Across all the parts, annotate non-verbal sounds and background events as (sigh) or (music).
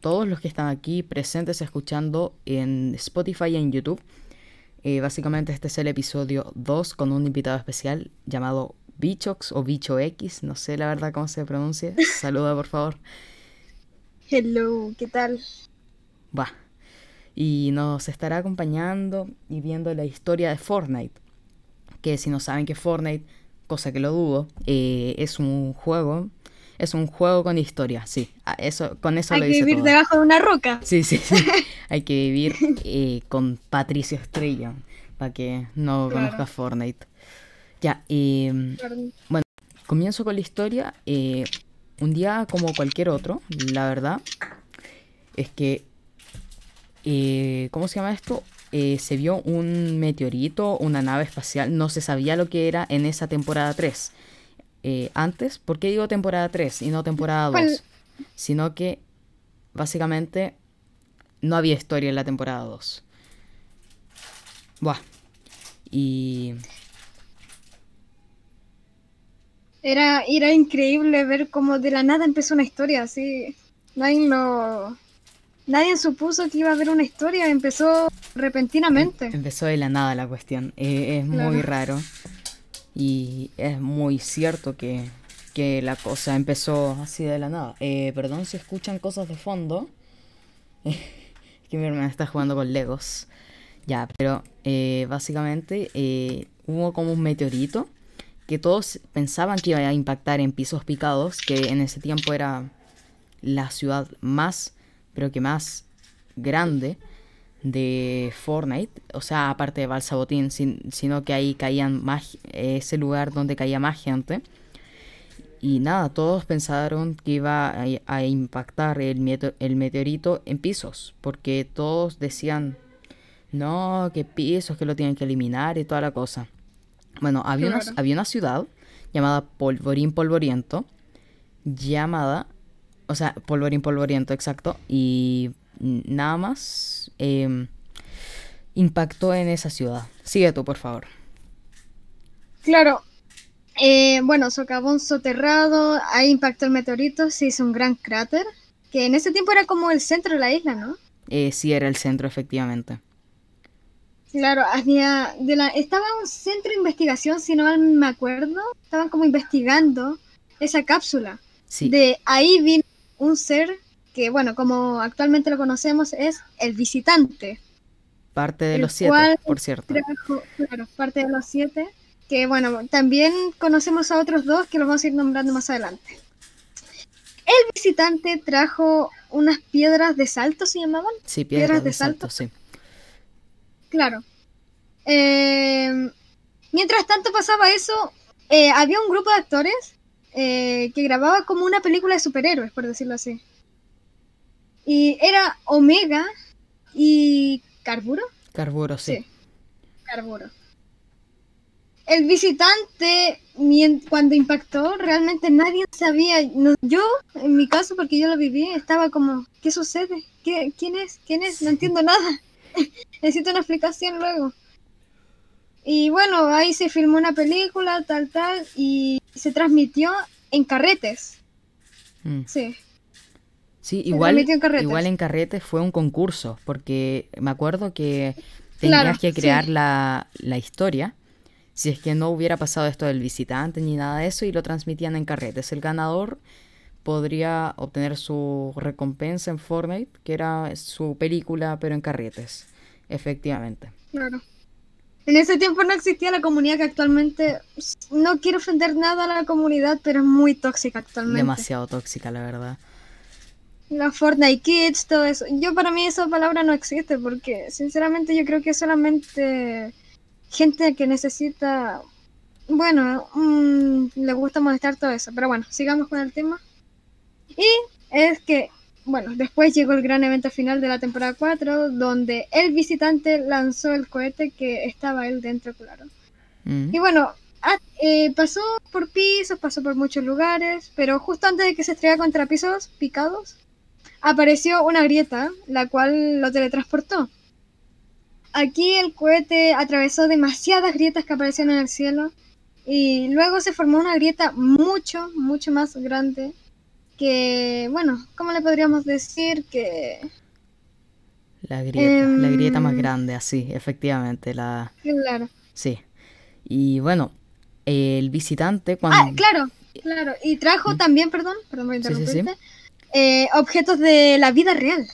todos los que están aquí presentes escuchando en Spotify y en YouTube. Eh, básicamente este es el episodio 2 con un invitado especial llamado Bichox o Bicho X, no sé la verdad cómo se pronuncia. (laughs) Saluda por favor. Hello, ¿qué tal? Va. Y nos estará acompañando y viendo la historia de Fortnite. Que si no saben que Fortnite, cosa que lo dudo, eh, es un juego es un juego con historia, sí. Eso, con eso Hay lo que dice vivir todo. debajo de una roca. Sí, sí, sí. (laughs) Hay que vivir eh, con Patricio Estrella para que no Claro. conozca Fortnite. Ya, eh, comienzo con la historia. eh, un día como cualquier otro, la verdad, es que, eh, ¿cómo se llama esto? Eh, se vio un meteorito, una nave espacial, no se sabía lo que era en esa temporada 3. Eh, antes, ¿por qué digo temporada 3 y no temporada 2? ¿Cuál? Sino que básicamente no había historia en la temporada 2. Buah. Y Era, era increíble ver cómo de la nada empezó una historia así. Nadie lo. Nadie supuso que iba a haber una historia, empezó repentinamente. Empezó de la nada la cuestión. Eh, es muy raro. Y es muy cierto que, que la cosa empezó así de la nada. Eh, perdón si escuchan cosas de fondo. (laughs) es que mi hermana está jugando con Legos. Ya, pero eh, básicamente eh, hubo como un meteorito que todos pensaban que iba a impactar en Pisos Picados, que en ese tiempo era la ciudad más, pero que más grande de Fortnite, o sea, aparte de Balsabotín, sin- sino que ahí caían más, ese lugar donde caía más gente. Y nada, todos pensaron que iba a, a impactar el, meto- el meteorito en pisos, porque todos decían, no, que pisos, que lo tienen que eliminar y toda la cosa. Bueno, había, una, había una ciudad llamada Polvorín Polvoriento, llamada, o sea, Polvorín Polvoriento, exacto, y nada más em, impactó en esa ciudad. Sigue tú, por favor. Claro. Eh, bueno, socavón soterrado, ahí impactó el meteorito, se hizo un gran cráter, que en ese tiempo era como el centro de la isla, ¿no? Eh, sí, era el centro, efectivamente. Claro, había de la estaba un centro de investigación, si no mal me acuerdo, estaban como investigando esa cápsula. Sí, De ahí vino un ser que, bueno, como actualmente lo conocemos, es el visitante. parte de los siete, cual por cierto. Trajo, claro, parte de los siete. Que, bueno, también conocemos a otros dos que los vamos a ir nombrando más adelante. El visitante trajo unas piedras de salto, ¿se llamaban? Sí, piedras piedras de de salto, salto. sí. Claro. Eh, mientras tanto pasaba eso, eh, había un grupo de actores eh, que grababa como una película de superhéroes, por decirlo así. Y era Omega y Carburo. Carburo, sí. Sí. Carburo. El visitante, cuando impactó, realmente nadie sabía. Yo, en mi caso, porque yo lo viví, estaba como, ¿qué sucede? ¿Qué, ¿Quién es? ¿Quién es? No entiendo nada. (laughs) Necesito una explicación luego. Y bueno, ahí se filmó una película, tal, tal, y se transmitió en carretes. Mm. Sí. Sí, igual, en carretes. igual en carrete fue un concurso, porque me acuerdo que (laughs) tenías Claro, que crear sí. la, la historia, si es que no hubiera pasado esto del visitante ni nada de eso, y lo transmitían en carretes. El ganador podría obtener su recompensa en Fortnite, que era su película, pero en carretes, efectivamente. Claro. En ese tiempo no existía la comunidad que actualmente. No quiero ofender nada a la comunidad, pero es muy tóxica actualmente. Demasiado tóxica, la verdad. La Fortnite Kids, todo eso. Yo para mí esa palabra no existe porque sinceramente yo creo que solamente gente que necesita, bueno, mm, le gusta molestar todo eso. Pero bueno, sigamos con el tema. Y es que, bueno, después llegó el gran evento final de la temporada 4 donde el visitante lanzó el cohete que estaba él dentro, claro. Mm. Y bueno, ah, eh, pasó por pisos, pasó por muchos lugares, pero justo antes de que se estrellara contra pisos picados, apareció una grieta, la cual lo teletransportó. Aquí el cohete atravesó demasiadas grietas que aparecieron en el cielo y luego se formó una grieta mucho, mucho más grande que, bueno, ¿cómo le podríamos decir? Que... La grieta, la grieta más Em, grande, así, efectivamente, la... Claro. Sí. Y bueno, el visitante Ah, cuando... claro, claro. Y trajo también, perdón, perdón por Sí, sí, sí. Eh, objetos de la vida real.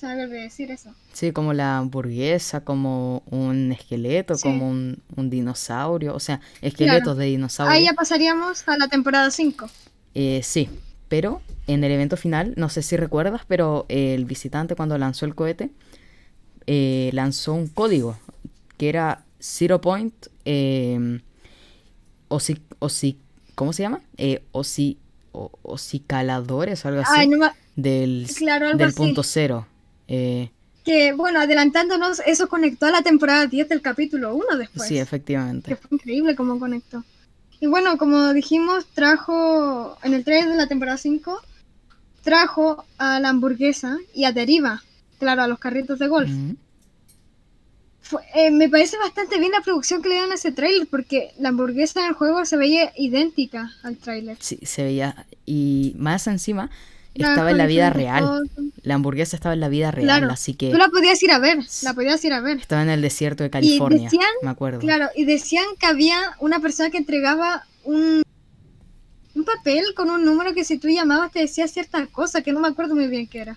Olvidó decir eso. Sí, como la hamburguesa, como un esqueleto, Sí. como un, un dinosaurio, o sea, esqueletos de Ahí dinosaurio. ya pasaríamos a la temporada 5. Eh, sí, pero en el evento final, no sé si recuerdas, pero el visitante cuando lanzó el cohete, eh, lanzó un código que era Zero Point, eh, osi, osi- ¿cómo se llama? Eh, osi, o- osicaladores o algo así, Ay, no me- del, Claro, algo del así. punto cero. Eh, Que, bueno, adelantándonos, eso conectó a la temporada 10 del capítulo 1 después. sí, Que efectivamente. fue increíble cómo conectó. Y bueno, como dijimos, trajo en el trailer de la temporada 5, trajo a la hamburguesa y a Deriva, claro, a los carritos de golf. Ujú. Fue- eh, me parece bastante bien la producción que le dan a ese trailer, porque la hamburguesa en el juego se veía idéntica al trailer. Sí, se veía. Y más encima, estaba en la vida real. La hamburguesa estaba en la vida real, Claro. así que Tú la podías ir a ver, la podías ir a ver. estaba en el desierto de California, decían, me acuerdo. Claro, y decían que había una persona que entregaba un, un papel con un número que si tú llamabas te decía cierta cosa, que no me acuerdo muy bien qué era.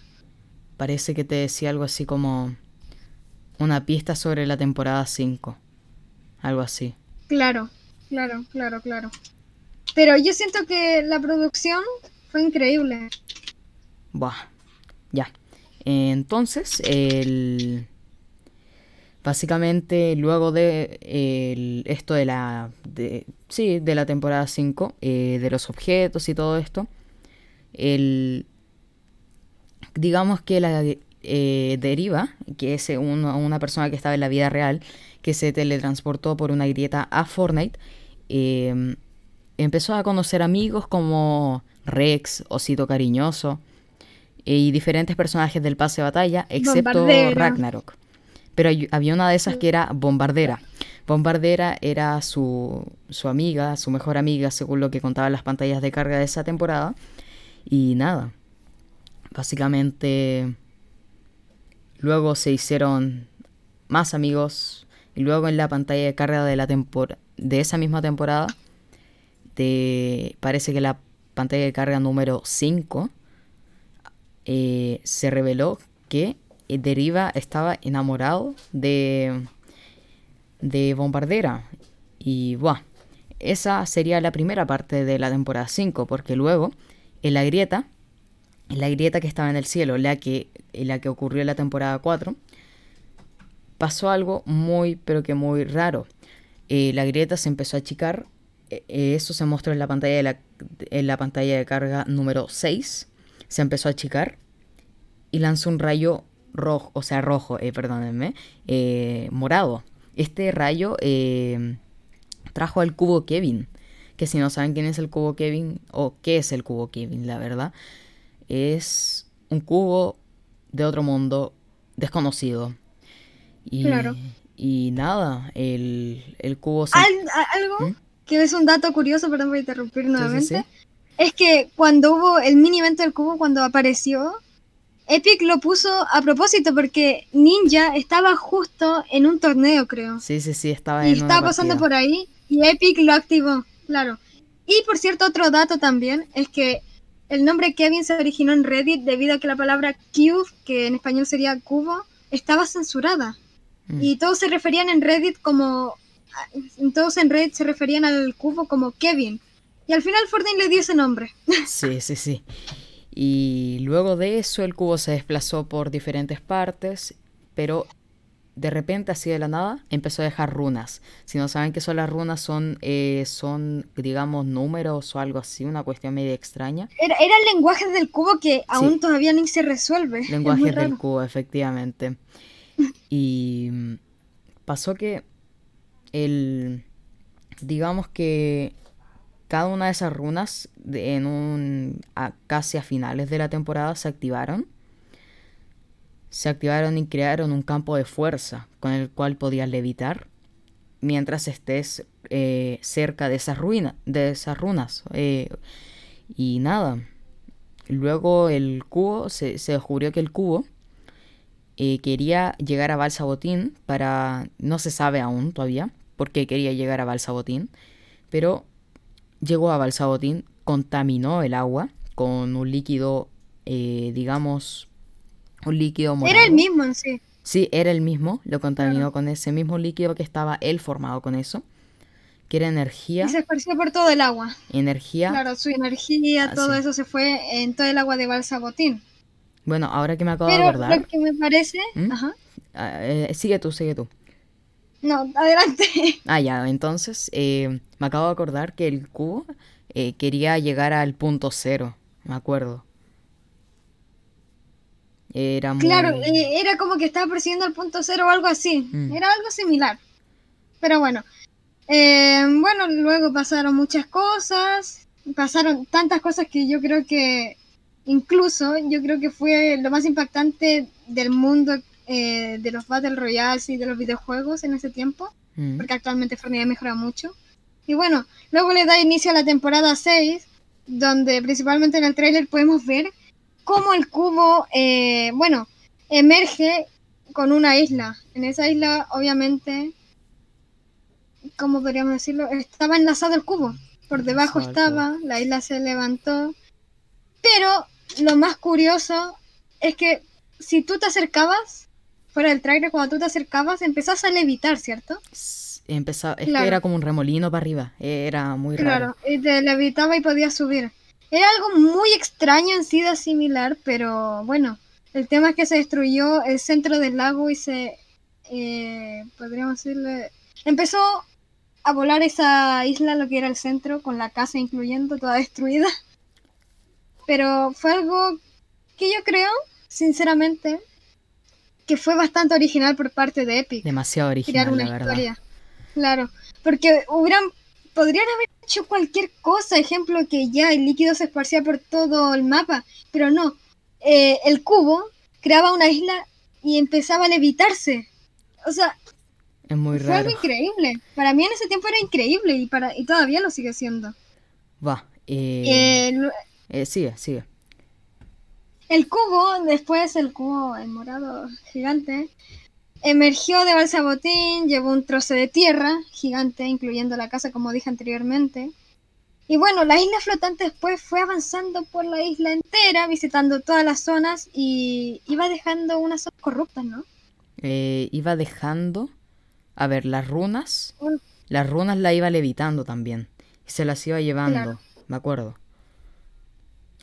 Parece que te decía algo así como una pista sobre la temporada 5. Algo así. Claro, claro, claro, claro. Pero yo siento que la producción fue increíble. Buah. Ya. Entonces, el... Básicamente, luego de el- esto de la... De, sí, de la temporada 5, eh, de los objetos y todo esto, el... Digamos que la eh, deriva, que es uno- una persona que estaba en la vida real, que se teletransportó por una grieta a Fortnite, eh, empezó a conocer amigos como Rex, Osito Cariñoso, y diferentes personajes del pase de batalla, excepto. Ragnarok. Pero hay- había una de esas que era Bombardera. Bombardera era su, su amiga, su mejor amiga, según lo que contaban las pantallas de carga de esa temporada. Y nada, básicamente luego se hicieron más amigos. Y luego en la pantalla de carga de, la de esa misma temporada, de, parece que la pantalla de carga número 5, eh, se reveló que Deriva estaba enamorado de, de Bombardera. Y buah, esa sería la primera parte de la temporada 5, porque luego en la grieta, la grieta que estaba en el cielo, la que, en la que ocurrió en la temporada 4, pasó algo muy, pero que muy raro. Eh, la grieta se empezó a achicar. eh, eh, eso se mostró en la pantalla de la, en la pantalla de carga número 6. Se empezó a achicar y lanzó un rayo rojo, o sea, rojo, eh, perdónenme, eh, morado. Este rayo eh, trajo al cubo Kevin. Que si no saben quién es el cubo Kevin, o qué es el cubo Kevin, la verdad, es un cubo de otro mundo desconocido. Y, Claro. y nada, el, el cubo se... Al- a- algo ¿Mm? que es un dato curioso, perdón por interrumpir Sí, sí, nuevamente, sí. es que cuando hubo el mini evento del cubo, cuando apareció, Epic lo puso a propósito porque Ninja estaba justo en un torneo, creo. Sí, sí, sí, estaba y en una estaba pasando partida. por ahí y Epic lo activó, claro. Y por cierto, otro dato también es que el nombre Kevin se originó en Reddit debido a que la palabra cube, que en español sería cubo, estaba censurada. Mm. Y todos se referían en Reddit como. Todos en Reddit se referían al cubo como Kevin. Y al final Fortnite le dio ese nombre. (laughs) Sí, sí, sí. Y luego de eso el cubo se desplazó por diferentes partes, pero de repente, así de la nada, empezó a dejar runas. Si no saben qué son las runas, son, eh, son digamos, números o algo así, una cuestión medio extraña. Era, era el lenguaje del cubo que aún todavía ni se resuelve. Lenguajes del cubo, efectivamente. (laughs) Y mm, pasó que el, digamos que cada una de esas runas en un a- casi a finales de la temporada se activaron. Se activaron y crearon un campo de fuerza con el cual podías levitar mientras estés eh, cerca de esas ruinas, de esas runas. Eh, y nada, luego el cubo, se, se descubrió que el cubo eh, quería llegar a Balsabotín para... No se sabe aún todavía porque quería llegar a Balsabotín, pero llegó a Balsabotín, contaminó el agua con un líquido, digamos, un líquido morado. Era el mismo en sí. Sí, era el mismo, lo contaminó con ese mismo líquido que estaba él formado con eso, que era energía. Y se esparció por todo el agua. Energía. Claro, su energía, Ah, todo sí. eso se fue en todo el agua de Balsabotín. Bueno, ahora que me acabo de acordar. lo que me parece... ¿Mm? Ajá. ah, eh, sigue tú, sigue tú. No, adelante. (laughs) Ah, ya, entonces eh, me acabo de acordar que el cubo eh, quería llegar al punto cero, me acuerdo. Era muy... Claro, eh, era como que estaba persiguiendo el punto cero o algo así. Mm. Era algo similar. Pero bueno. Eh, bueno, luego pasaron muchas cosas. Pasaron tantas cosas que yo creo que incluso yo creo que fue lo más impactante del mundo eh, de los Battle Royales y de los videojuegos en ese tiempo. Mm, Porque actualmente Fortnite ha mejorado mucho. Y bueno, luego le da inicio a la temporada 6, donde principalmente en el tráiler podemos ver cómo el cubo, eh, bueno, emerge con una isla. En esa isla, obviamente, ¿cómo podríamos decirlo? Estaba enlazado el cubo. Por debajo estaba, la isla se levantó. Pero lo más curioso es que si tú te acercabas, fuera del tráiler, cuando tú te acercabas, empezás a levitar, ¿cierto? empezaba, es Claro. que era como un remolino para arriba, era muy Claro, raro. y te levitaba y podías subir. Era algo muy extraño en sí de asimilar, pero bueno, el tema es que se destruyó el centro del lago y se, eh, podríamos decirle, empezó a volar esa isla, lo que era el centro, con la casa incluyendo, toda destruida. Pero fue algo que yo creo, sinceramente, que fue bastante original por parte de Epic Demasiado crear original, una la verdad. historia. Claro, porque hubieran, podrían haber hecho cualquier cosa, ejemplo que ya el líquido se esparcía por todo el mapa, pero no. Eh, el cubo creaba una isla y empezaba a levitarse. O sea, Es muy fue algo increíble. Para mí en ese tiempo era increíble y para y todavía lo sigue siendo. Va, eh, Eh, eh, sigue, sigue. El cubo, después el cubo, el morado gigante, emergió de Balsabotín, llevó un trozo de tierra gigante, incluyendo la casa, como dije anteriormente. Y bueno, la isla flotante después fue avanzando por la isla entera, visitando todas las zonas y iba dejando unas zonas corruptas, ¿no? Eh, iba dejando, a ver, las runas, Un- las runas la iba levitando también. Y se las iba llevando, Claro. me acuerdo.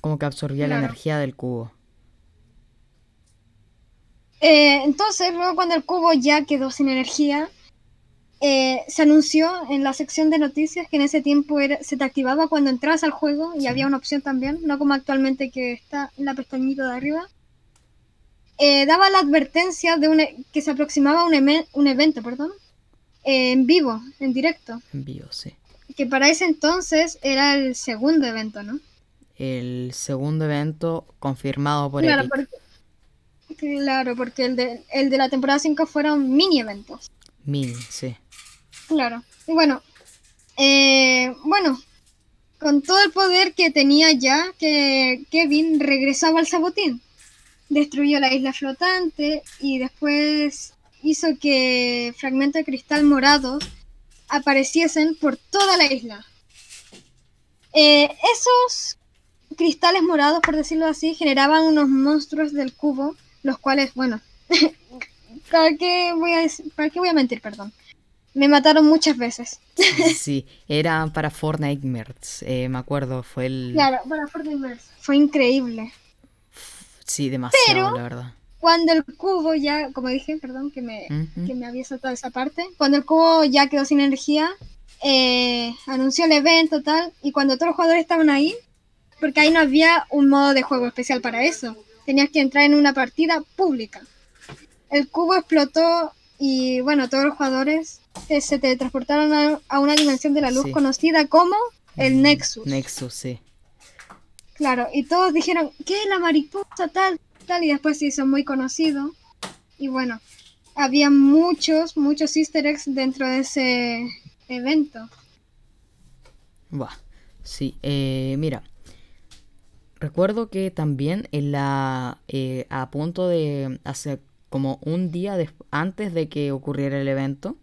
Como que absorbía la energía del cubo. Eh, entonces, luego cuando el cubo ya quedó sin energía, eh, se anunció en la sección de noticias que en ese tiempo era- se te activaba cuando entras al juego y Sí. había una opción también, no como actualmente que está en la pestañita de arriba. Eh, daba la advertencia de e- que se aproximaba un, eme- un evento, perdón, eh, en vivo, en directo, En vivo, sí. que para ese entonces era el segundo evento, ¿no? El segundo evento confirmado por Claro, Epic. porque, claro, porque el de, el de la temporada 5 fueron mini eventos. Mini, sí. Claro. Y bueno, eh, bueno, con todo el poder que tenía ya, que Kevin regresaba al sabotín. Destruyó la isla flotante y después hizo que fragmentos de cristal morados apareciesen por toda la isla. Eh, esos cristales morados, por decirlo así, generaban unos monstruos del cubo, los cuales, bueno, (laughs) ¿para qué voy a, ¿para qué voy a mentir? Perdón. Me mataron muchas veces. (laughs) Sí, era para Fortnite Merts, eh, me acuerdo, fue el... Claro, para Fortnite Fue increíble. Sí, demasiado, Pero- la verdad. Cuando el cubo ya, como dije, perdón, que me, que me había saltado esa parte. Cuando el cubo ya quedó sin energía, eh, anunció el evento tal, y cuando todos los jugadores estaban ahí, porque ahí no había un modo de juego especial para eso, tenías que entrar en una partida pública. El cubo explotó y bueno, todos los jugadores eh, se teletransportaron a, a una dimensión de la luz Sí. conocida como el Mm, Nexus. Nexus, sí. Claro, y todos dijeron, ¿qué es la mariposa tal, tal? Y después se hizo muy conocido. Y bueno, había muchos, muchos easter eggs dentro de ese evento. Buah, sí, eh, mira. Recuerdo que también en la eh, a punto de hace como un día antes de que ocurriera el evento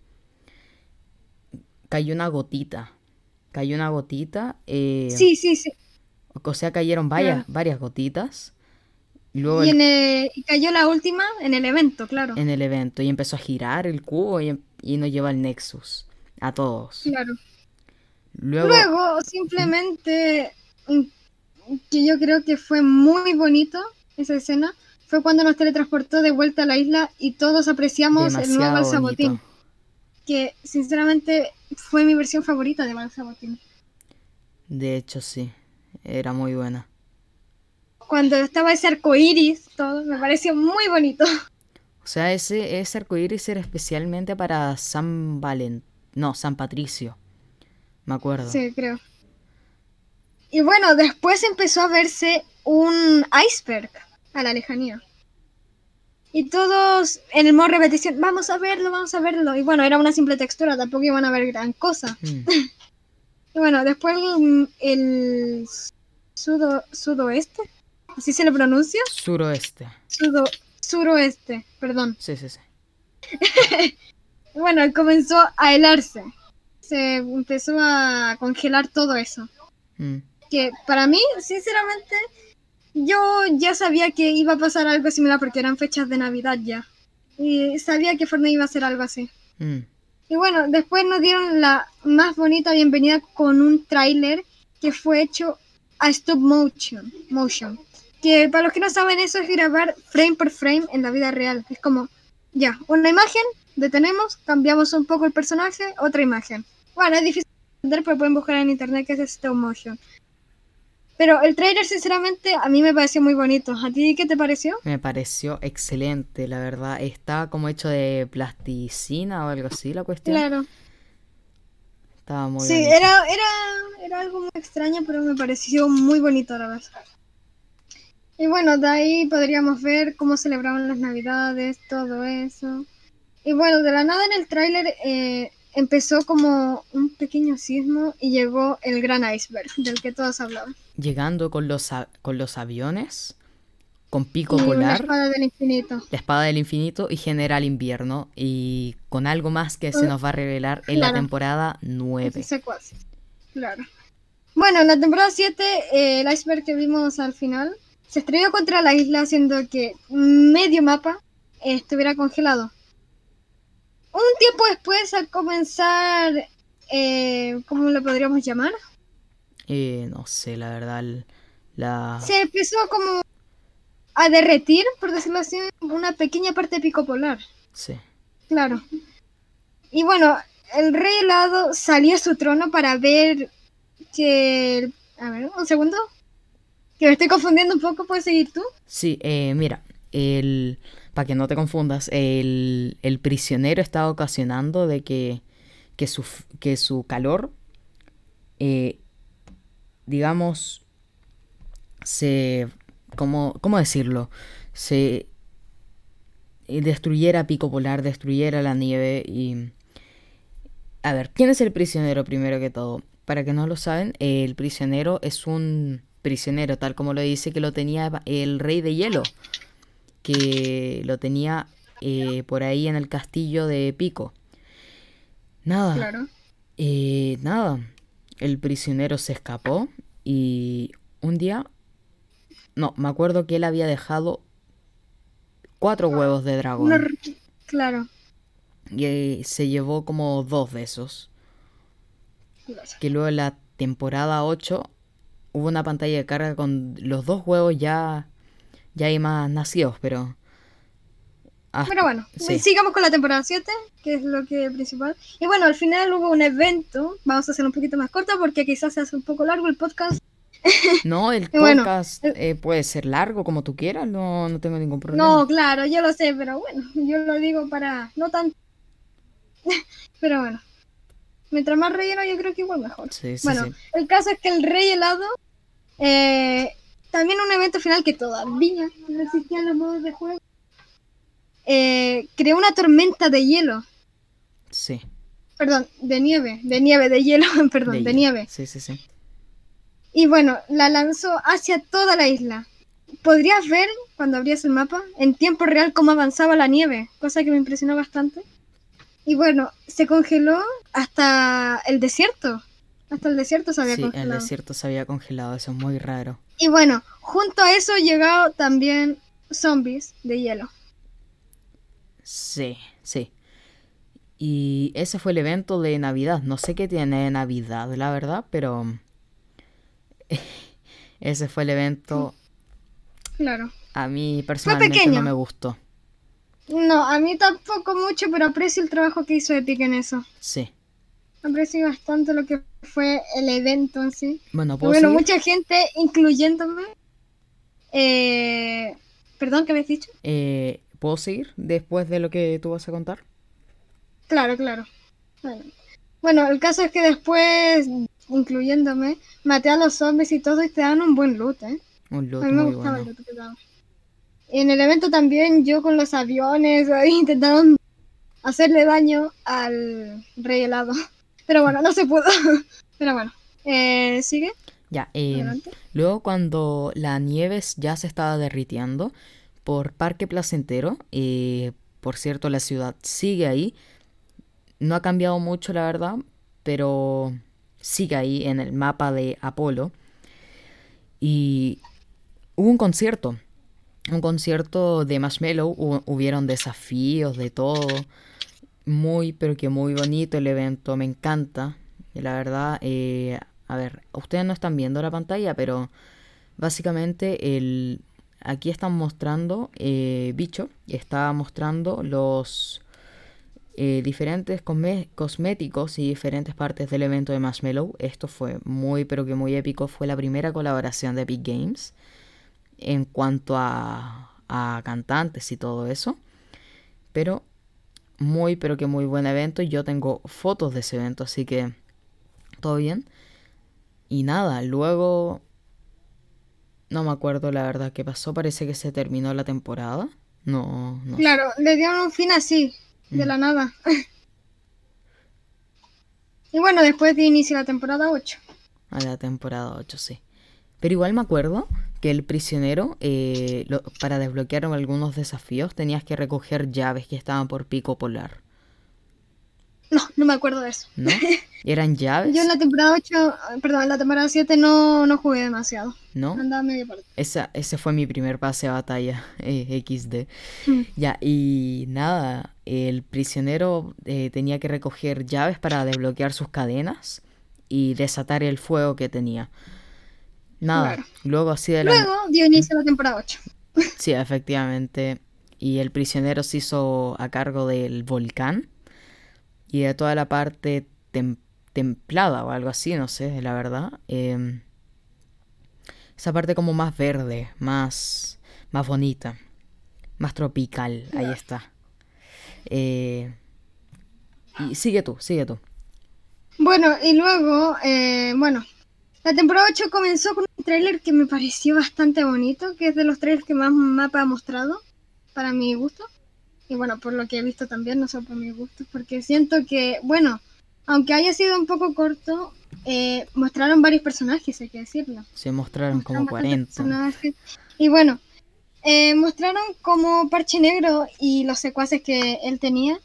cayó una gotita. Cayó una gotita. eh, Sí, sí, sí. O sea, cayeron varias, varias gotitas. Luego Y, el- en el- y cayó la última en el evento, claro. en el evento y empezó a girar el cubo y, em- y nos lleva al Nexus. A todos. Claro. Luego, Luego, simplemente, que yo creo que fue muy bonito esa escena, fue cuando nos teletransportó de vuelta a la isla y todos apreciamos el nuevo demasiado Balsabotín, bonito. que sinceramente fue mi versión favorita de Balsabotín. De hecho, sí. Era muy buena. Cuando estaba ese arco iris, todo, me pareció muy bonito. O sea, ese, ese arcoíris era especialmente para San Valen... No, San Patricio. Me acuerdo. Sí, creo. Y bueno, después empezó a verse un iceberg a la lejanía. Y todos en el modo repetición, vamos a verlo, vamos a verlo. Y bueno, era una simple textura, tampoco iban a ver gran cosa. Mm, (laughs) Y bueno, después el, el sudo, sudoeste, así se le pronuncia, Suroeste. Sudo, suroeste, perdón. Sí, sí, sí. (laughs) Bueno, comenzó a helarse. Se empezó a congelar todo eso. Mm, que para mí, sinceramente, yo ya sabía que iba a pasar algo similar porque eran fechas de Navidad ya. Y sabía que Fortnite iba a hacer algo así. mm. Y bueno, después nos dieron la más bonita bienvenida con un tráiler que fue hecho a stop motion, motion. Que para los que no saben eso es grabar frame por frame en la vida real. Es como, ya, una imagen, detenemos, cambiamos un poco el personaje, otra imagen. Bueno, es difícil de entender, pero pueden buscar en internet que es stop motion. Pero el trailer, sinceramente, a mí me pareció muy bonito. ¿A ti qué te pareció? Me pareció excelente, la verdad. Estaba como hecho de plasticina o algo así la cuestión. Claro. Estaba muy Sí, bonito. era, era, era algo muy extraño, pero me pareció muy bonito la vez. Y bueno, de ahí podríamos ver cómo celebraban las navidades, todo eso. Y bueno, de la nada en el tráiler eh, empezó como un pequeño sismo y llegó el gran iceberg del que todos hablaban. Llegando con los, con los aviones, con pico y polar, espada del infinito. la espada del infinito y general invierno. Y con algo más que se nos va a revelar en la temporada Ese 9. secuaz. Claro. Bueno, en la temporada 7, eh, el iceberg que vimos al final se estrelló contra la isla haciendo que medio mapa eh, estuviera congelado. Un tiempo después, al comenzar, eh, ¿cómo lo podríamos llamar? Eh, no sé, la verdad, la... Se empezó como a derretir, por decirlo así, una pequeña parte de pico polar. Sí. Claro. Y bueno, el rey helado salió a su trono para ver que... A ver, un segundo. Que me estoy confundiendo un poco, ¿puedes seguir tú? Sí, eh, mira, el... Para que no te confundas, el, el prisionero estaba ocasionando de que, que, su, que su calor, eh, digamos, se... ¿cómo, cómo decirlo? Se eh, destruyera Pico Polar, destruyera la nieve y... A ver, ¿quién es el prisionero primero que todo? Para que no lo saben, el prisionero es un prisionero, tal como lo dice, que lo tenía el rey de hielo, que lo tenía eh, por ahí en el castillo de Pico. Nada, Claro. eh, nada, el prisionero se escapó y un día, no, me acuerdo que él había dejado cuatro huevos de dragón. Claro. Y eh, se llevó como dos de esos. Que luego en la temporada 8 hubo una pantalla de carga con los dos huevos ya, ya hay más nacidos, pero... hasta- Pero bueno, sí. sigamos con la temporada 7, que es lo que es principal. Y bueno, al final hubo un evento. Vamos a hacer un poquito más corto porque quizás se hace un poco largo el podcast. (laughs) No, el (laughs) bueno, podcast eh, puede ser largo como tú quieras, no, no tengo ningún problema. No, claro, yo lo sé, pero bueno, yo lo digo para no tanto. (laughs) pero bueno, mientras más relleno, yo creo que igual mejor. Sí, sí, bueno, sí. el caso es que el rey helado, eh, también un evento final que todavía no existían los modos de juego, eh, creó una tormenta de hielo. Sí, Perdón, de nieve, de nieve, de hielo, (laughs) perdón, de, hielo. nieve. Sí, sí, sí. Y bueno, la lanzó hacia toda la isla. Podrías ver, cuando abrías el mapa, en tiempo real cómo avanzaba la nieve, cosa que me impresionó bastante. Y bueno, se congeló hasta el desierto. Hasta el desierto se había Sí, congelado. el desierto se había congelado, eso es muy raro. Y bueno, junto a eso llegado también zombies de hielo. Sí, sí. Y ese fue el evento de Navidad. No sé qué tiene de Navidad, la verdad, pero (laughs) ese fue el evento. Claro. A mí personalmente no me gustó. No, a mí tampoco mucho, pero aprecio el trabajo que hizo Epic en eso. Sí. Aprecio bastante lo que fue el evento en sí. Bueno, ¿puedo bueno, seguir? mucha gente, incluyéndome. Eh, Perdón, ¿qué habías dicho? Eh, ¿puedo seguir después de lo que tú vas a contar? Claro, claro. Bueno. Bueno, el caso es que después, incluyéndome, maté a los zombies y todo y te dan un buen loot, ¿eh? Un A loot mí me muy gustaba el bueno. loot que daban. En el evento también yo con los aviones ahí (laughs) intentaron hacerle daño al rey helado. (laughs) Pero bueno, no se pudo. (laughs) Pero bueno, eh, ¿sigue? Ya, eh, Adelante. luego cuando la nieve ya se estaba derritiendo por Parque Placentero, eh, por cierto la ciudad sigue ahí, no ha cambiado mucho la verdad, pero sigue ahí en el mapa de Apolo. Y hubo un concierto, un concierto de Marshmello, hu- hubieron desafíos de todo, muy pero que muy bonito el evento, me encanta, y la verdad, eh, a ver, ustedes no están viendo la pantalla, pero básicamente el, aquí están mostrando, eh, Bicho, está mostrando los eh, diferentes cosméticos y diferentes partes del evento de Marshmello. Esto fue muy, pero que muy épico. Fue la primera colaboración de Epic Games en cuanto a, a cantantes y todo eso. Pero muy, pero que muy buen evento. Yo tengo fotos de ese evento, así que todo bien. Y nada, luego no me acuerdo la verdad qué pasó. Parece que se terminó la temporada. No, no sé. Claro, le dieron un fin así, de Mm. la nada. (laughs) y bueno, después de inicio la temporada 8. A la temporada 8, sí. Pero igual me acuerdo que el prisionero, eh, lo- para desbloquear algunos desafíos, tenías que recoger llaves que estaban por pico polar. No, no me acuerdo de eso. ¿No? ¿Eran (laughs) llaves? Yo en la temporada 8, perdón, en la temporada 7 no, no jugué demasiado. ¿No? Andaba medio parte. Esa, ese fue mi primer pase de batalla, (laughs) eh, XD. Mm. Ya, y nada, el prisionero eh, tenía que recoger llaves para desbloquear sus cadenas y desatar el fuego que tenía. Nada, Claro. luego así de la... Luego dio inicio la temporada 8. Sí, efectivamente. Y el prisionero se hizo a cargo del volcán y de toda la parte tem- templada o algo así, no sé, la verdad. Em, esa parte como más verde, más, más bonita, más tropical, ahí está. Eh, y sigue tú, sigue tú. Bueno, y luego, eh, bueno, la temporada 8 comenzó con un tráiler que me pareció bastante bonito, que es de los trailers que más mapa ha mostrado, para mi gusto. Y bueno, por lo que he visto también, no solo por mi gusto, porque siento que, bueno, aunque haya sido un poco corto, eh, mostraron varios personajes, hay que decirlo. Se mostraron como Mostraron bastantes 40. personajes. Y bueno, eh, mostraron como Parche Negro y los secuaces que él tenía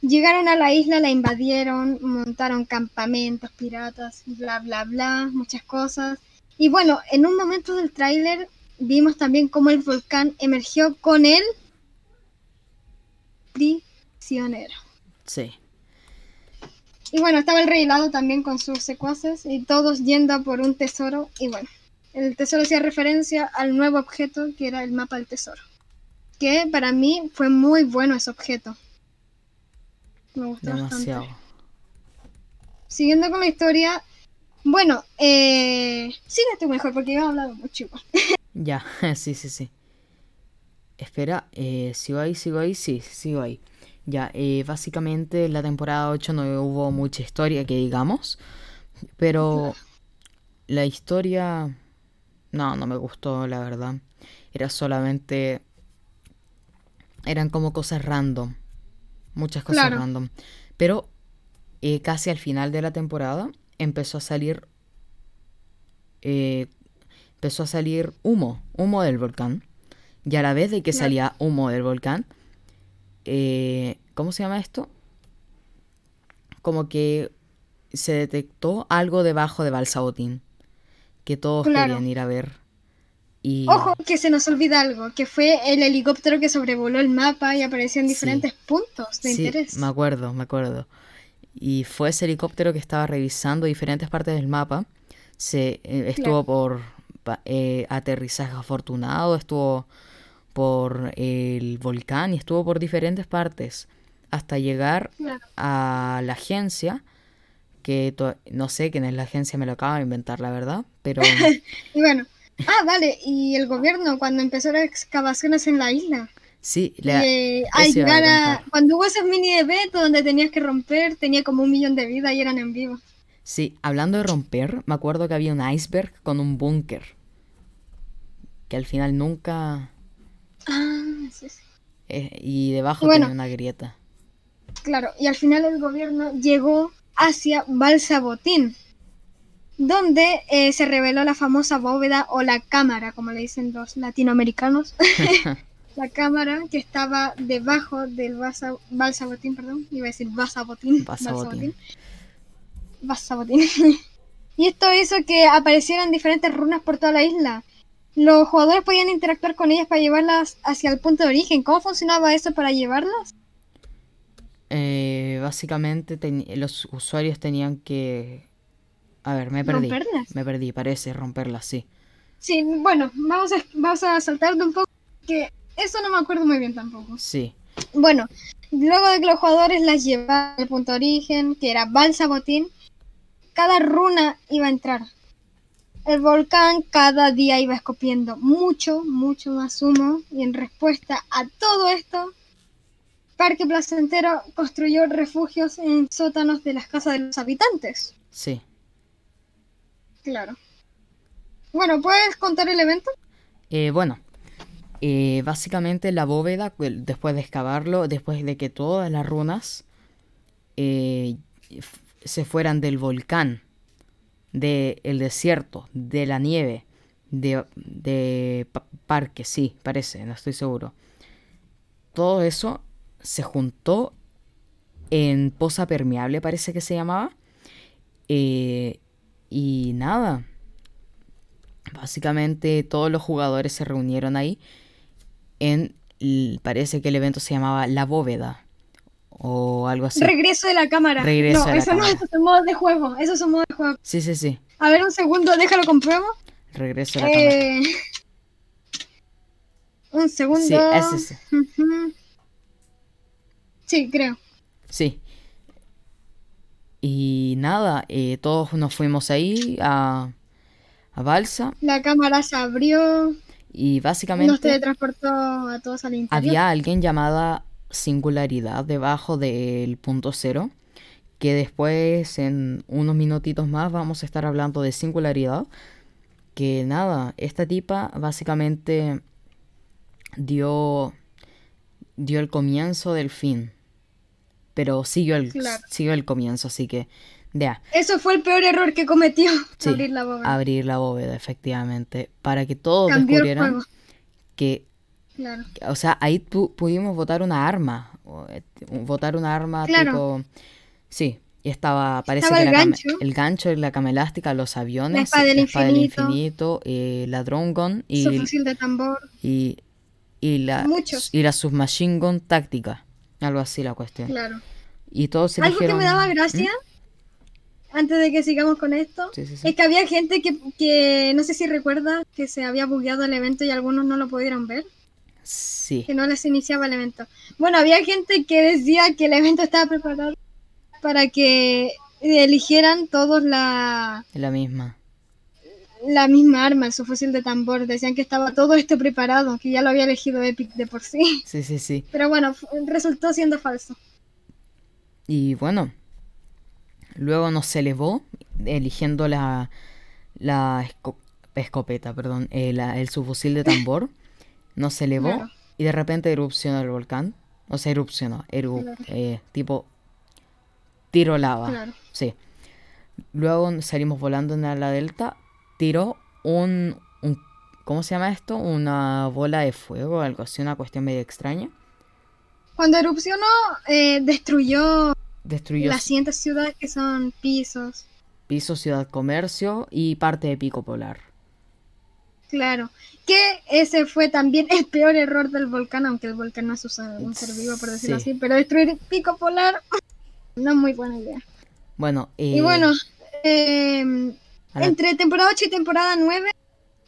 llegaron a la isla, la invadieron, montaron campamentos, piratas, bla, bla, bla, muchas cosas. Y bueno, en un momento del tráiler vimos también cómo el volcán emergió con él prisionero. Sí, Y bueno, estaba el rey helado también con sus secuaces y todos yendo por un tesoro. Y bueno, el tesoro hacía referencia al nuevo objeto que era el mapa del tesoro. Que para mí fue muy bueno ese objeto. Me gustó demasiado. bastante. Siguiendo con la historia, bueno, eh, sigue tú mejor porque yo he hablado mucho. Ya, (laughs) sí, sí, sí. Espera, eh, ¿sigo ahí? ¿Sigo ahí? Sí, sigo ahí. Ya, eh, básicamente en la temporada 8 no hubo mucha historia que digamos, pero la historia... No, no me gustó, la verdad. Era solamente... Eran como cosas random. Muchas cosas Claro. random. Pero eh, casi al final de la temporada empezó a salir eh, empezó a salir humo, humo del volcán. Y a la vez de que salía humo del volcán, eh, ¿cómo se llama esto? Como que se detectó algo debajo de Balsabotín, que todos Claro. querían ir a ver. Y Ojo, que se nos olvida algo, que fue el helicóptero que sobrevoló el mapa y apareció en Sí. diferentes puntos de sí, interés. me acuerdo, me acuerdo. Y fue ese helicóptero que estaba revisando diferentes partes del mapa. Se eh, estuvo por eh, aterrizaje afortunado, estuvo por el volcán y estuvo por diferentes partes hasta llegar a la agencia, que no sé quién es la agencia, me lo acabo de inventar, la verdad, pero (laughs) Y bueno, ah, vale, y el gobierno cuando empezó las excavaciones en la isla. sí, le- eh, cuando hubo esos mini eventos donde tenías que romper, tenía como un millón de vidas y eran en vivo. sí, hablando de romper, me acuerdo que había un iceberg con un búnker, que al final nunca... Ah, sí, sí. eh, y debajo Bueno. tenía una grieta. Claro, y al final el gobierno llegó hacia Balsabotín, donde eh, se reveló la famosa bóveda o la cámara, como le dicen los latinoamericanos. (laughs) la cámara que estaba debajo del Balsa- Balsabotín, perdón, iba a decir Basabotín. Basabotín. (laughs) Basabotín. (laughs) y esto hizo que aparecieran diferentes runas por toda la isla. Los jugadores podían interactuar con ellas para llevarlas hacia el punto de origen. ¿Cómo funcionaba eso para llevarlas? Eh, básicamente los usuarios tenían que... A ver, me perdí. Romperlas. Me perdí, parece romperlas, sí. Sí, bueno, vamos a, vamos a saltar de un poco, que eso no me acuerdo muy bien tampoco. Sí, Bueno, luego de que los jugadores las llevaban al punto de origen, que era Balsabotín, cada runa iba a entrar. El volcán cada día iba escopiendo mucho, mucho más humo, y en respuesta a todo esto, Parque Placentero construyó refugios en sótanos de las casas de los habitantes. sí. Claro. Bueno, ¿puedes contar el evento? Eh, bueno, eh, básicamente la bóveda, el- después de excavarlo, después de que todas las runas eh, se fueran del volcán, del desierto, de la nieve, de, de pa- parque, sí, parece, no estoy seguro. Todo eso se juntó en poza permeable, parece que se llamaba. Eh, y nada, Básicamente todos los jugadores se reunieron ahí en, parece que el evento se llamaba La Bóveda o algo así. Regreso de la cámara. Regreso no, de la eso no, cámara. eso es modo de juego. Eso es modo de juego. Sí, sí, sí. A ver, un segundo, déjalo compruebo. Regreso a la cámara. Eh, un segundo. Sí, es ese. Ujú. Sí, creo. Sí. Y nada, eh, todos nos fuimos ahí a, a Balsa La cámara se abrió. y Nos básicamente teletransportó a todos al interior. había alguien llamada Singularidad debajo del punto cero. Que después, en unos minutitos más, vamos a estar hablando de singularidad. Que nada, esta tipa básicamente dio, dio el comienzo del fin. Pero siguió el, Claro. siguió el comienzo, así que, ya, Eso fue el peor error que cometió. Sí, abrir la bóveda. abrir la bóveda, efectivamente. Para que todos Cambió descubrieran que Claro. o sea, ahí pu- pudimos votar una arma. eh, Votar una arma Claro. tipo. Sí, y estaba. Parece Estaba que el la gancho. el gancho la cama elástica, los aviones, espada del la espada del infinito. eh, la drone gun y, Su fusil de tambor. y, y la, Muchos. y la submachine gun táctica. Algo así la cuestión. Claro. Y todos se Algo que me daba ¿Mm? gracia, antes de que sigamos con esto, Sí, sí, sí. es que había gente que, que no sé si recuerda que se había bugueado el evento y algunos no lo pudieron ver, Sí, que no les iniciaba el evento. Bueno, había gente que decía que el evento estaba preparado para que eligieran todos la, la misma. la misma arma, su fusil de tambor. Decían que estaba todo esto preparado, que ya lo había elegido Epic de por sí. Sí, sí, sí. Pero bueno, resultó siendo falso. Y bueno, luego nos elevó eligiendo la, la esco- escopeta, perdón, eh, la- el subfusil de tambor. Nos elevó Claro. y de repente erupcionó el volcán. O sea, erupcionó, eru- Claro. eh, tipo tiro lava. Claro. Sí. Luego salimos volando en la delta tiró un, un- ¿Cómo se llama esto? Una bola de fuego, algo así, una cuestión medio extraña. Cuando erupcionó, eh, destruyó Destruyó las siguientes ciudades que son pisos. piso, ciudad, comercio y parte de Pico Polar. Claro. Que ese fue también el peor error del volcán, aunque el volcán no es un ser un ser vivo, por decirlo Sí. así. Pero destruir pico polar (laughs) no es muy buena idea. Bueno, Y eh, bueno, eh, la- entre temporada 8 y temporada 9,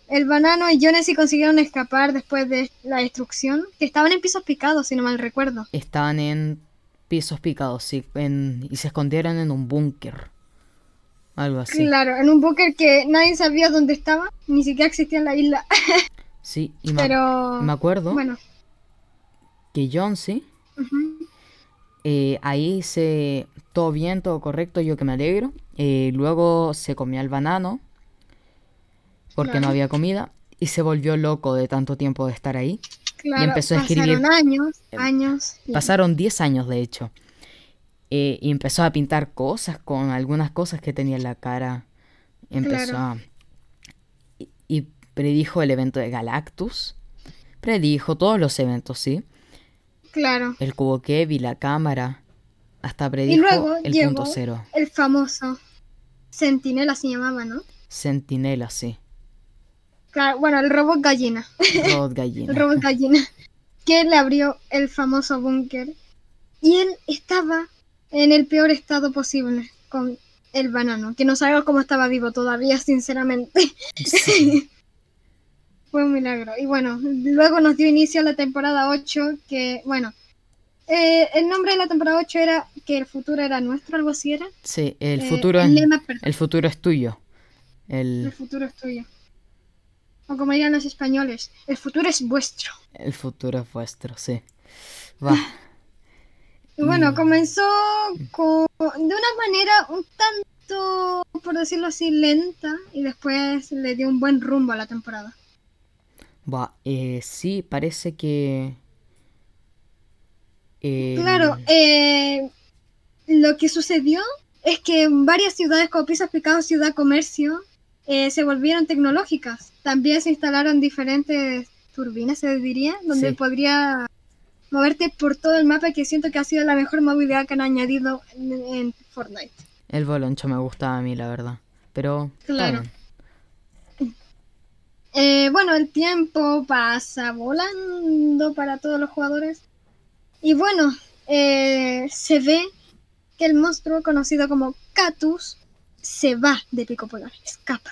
el banano y Jonesy consiguieron escapar después de la destrucción, que estaban en pisos picados, si no mal recuerdo. estaban en pisos picados, sí, en- y se escondieron en un búnker. Algo así. Claro, en un búnker que nadie sabía dónde estaba, ni siquiera existía en la isla. (laughs) Sí, y me, Pero, me acuerdo bueno, que John, sí, eh, ahí se... Todo bien, todo correcto, yo que me alegro. Eh, luego se comió el banano, porque no había comida, y se volvió loco de tanto tiempo de estar ahí. claro, empezó a escribir- pasaron años, em, años. Pasaron 10 años, de hecho. Eh, y empezó a pintar cosas con algunas cosas que tenía en la cara. Empezó Claro. a... Y, y predijo el evento de Galactus. Predijo todos los eventos, ¿sí? Claro. El cubo Kevi, la cámara. Hasta predijo luego el llegó- punto cero. El famoso Centinela se llamaba, ¿no? Sentinela, sí. Claro, bueno, el robot gallina. Robot (laughs) El gallina. robot gallina. Que le abrió el famoso búnker. Y él estaba en el peor estado posible con el banano. Que no sabemos cómo estaba vivo todavía, sinceramente. Sí. (laughs) Fue un milagro. Y bueno, luego nos dio inicio a la temporada 8, que, bueno, eh, el nombre de la temporada 8 era que el futuro era nuestro, algo así era. Sí, el Eh, futuro es... lema, El futuro es tuyo. el El, futuro es tuyo. O como dirían los españoles, el futuro es vuestro. el futuro es vuestro, sí. Va. (laughs) Bueno, Mm. comenzó con, de una manera un tanto, por decirlo así, lenta y después le dio un buen rumbo a la temporada. Va, eh, sí, parece que... el- Claro, eh, lo que sucedió es que varias ciudades como Pisos Picados, Ciudad Comercio, eh, se volvieron tecnológicas. También se instalaron diferentes turbinas, se diría, donde Sí. podría moverte por todo el mapa, que siento que ha sido la mejor movilidad que han añadido en, en Fortnite. El boloncho me gustaba a mí, la verdad. Pero... Claro. Eh, bueno, el tiempo pasa volando para todos los jugadores. Y bueno, eh, se ve que el monstruo conocido como Catus se va de Pico Polar, escapa.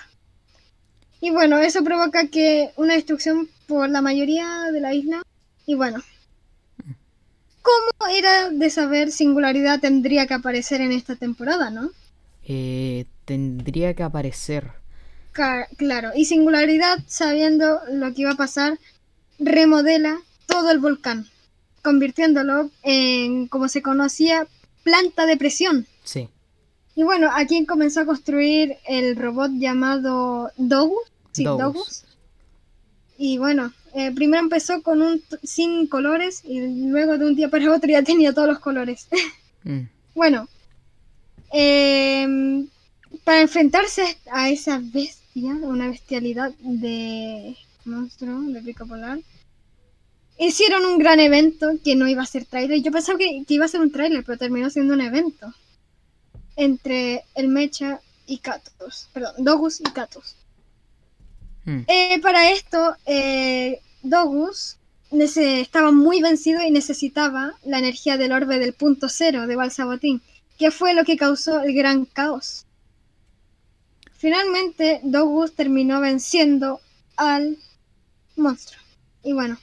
Y bueno, eso provoca que una destrucción por la mayoría de la isla. Y bueno, ¿cómo era de saber singularidad tendría que aparecer en esta temporada, no? Eh, tendría que aparecer. Claro, y singularidad, sabiendo lo que iba a pasar, remodela todo el volcán, convirtiéndolo en, como se conocía, planta de presión. Sí. Y bueno, aquí comenzó a construir el robot llamado Dogus. Sí. Dogus. Y bueno, eh, primero empezó con un sin colores y luego de un día para (laughs) otro ya tenía todos los colores. Mm, Bueno, em, para enfrentarse a esa bestia, una bestialidad de monstruo de pico polar, hicieron un gran evento que no iba a ser trailer. Yo pensaba que, que iba a ser un trailer, pero terminó siendo un evento entre el Mecha y Katos, perdón, Dogus y Katos. Mm, Eh, para esto, eh, Dogus estaba muy vencido y necesitaba la energía del orbe del punto cero de Balsabotín, que fue lo que causó el gran caos. Finalmente, Dogus terminó venciendo al monstruo. Y bueno,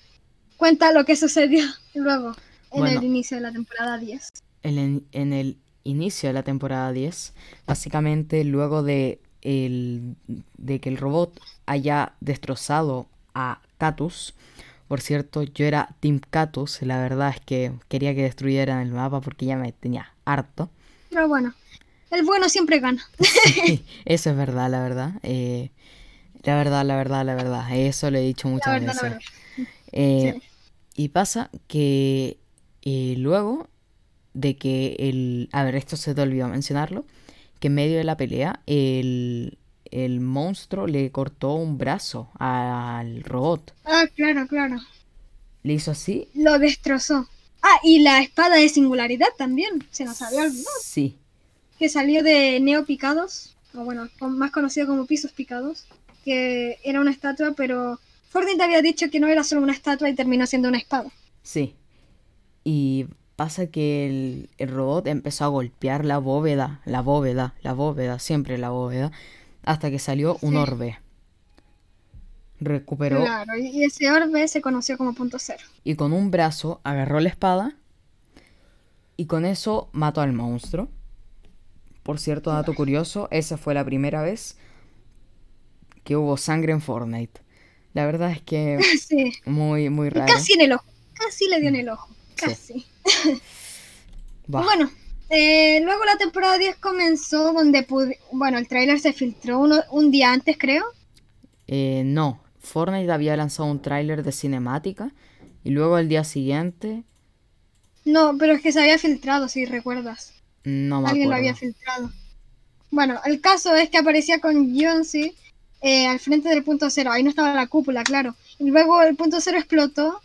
cuenta lo que sucedió (laughs) luego en Bueno. el inicio de la temporada 10. En, el- en el inicio de la temporada 10, básicamente luego de, el, de que el robot haya destrozado a Catus, por cierto, yo era Team Catus, la verdad es que quería que destruyeran el mapa porque ya me tenía harto. Pero bueno, el bueno siempre gana. (laughs) Sí, eso es verdad, la verdad. eh, la verdad, la verdad, la verdad. Eso lo he dicho muchas verdad, veces. Eh, Sí. Y pasa que eh, luego de que el... A ver, esto se te olvidó mencionarlo. Que en medio de la pelea, el, el monstruo le cortó un brazo al robot. Ah, claro, claro. Le hizo así. Lo destrozó. Ah, y la espada de singularidad también. Se nos había olvidado. Sí. Que salió de Neo Picados. O bueno, más conocido como Pisos Picados. Que era una estatua, pero Fortnite había dicho que no era solo una estatua y terminó siendo una espada. Sí. Y pasa que el, el robot empezó a golpear la bóveda, la bóveda, la bóveda, siempre la bóveda, hasta que salió un Sí. orbe. Recuperó Claro, y ese orbe se conoció como punto cero. y con un brazo agarró la espada y con eso mató al monstruo. Por cierto, dato curioso, esa fue la primera vez que hubo sangre en Fortnite. La verdad es que (laughs) Sí. muy, muy raro. casi en el ojo. Casi le dio en el ojo. Casi. (laughs) Bueno, eh, luego la temporada 10 comenzó donde pude... Bueno, el tráiler se filtró uno- un día antes, creo. Eh, no, Fortnite había lanzado un tráiler de cinemática y luego el día siguiente, No, pero es que se había filtrado, si recuerdas. no me Alguien lo había filtrado. Bueno, el caso es que aparecía con Jonsi eh, al frente del punto cero. Ahí no estaba la cúpula, claro. Y luego el punto cero explotó,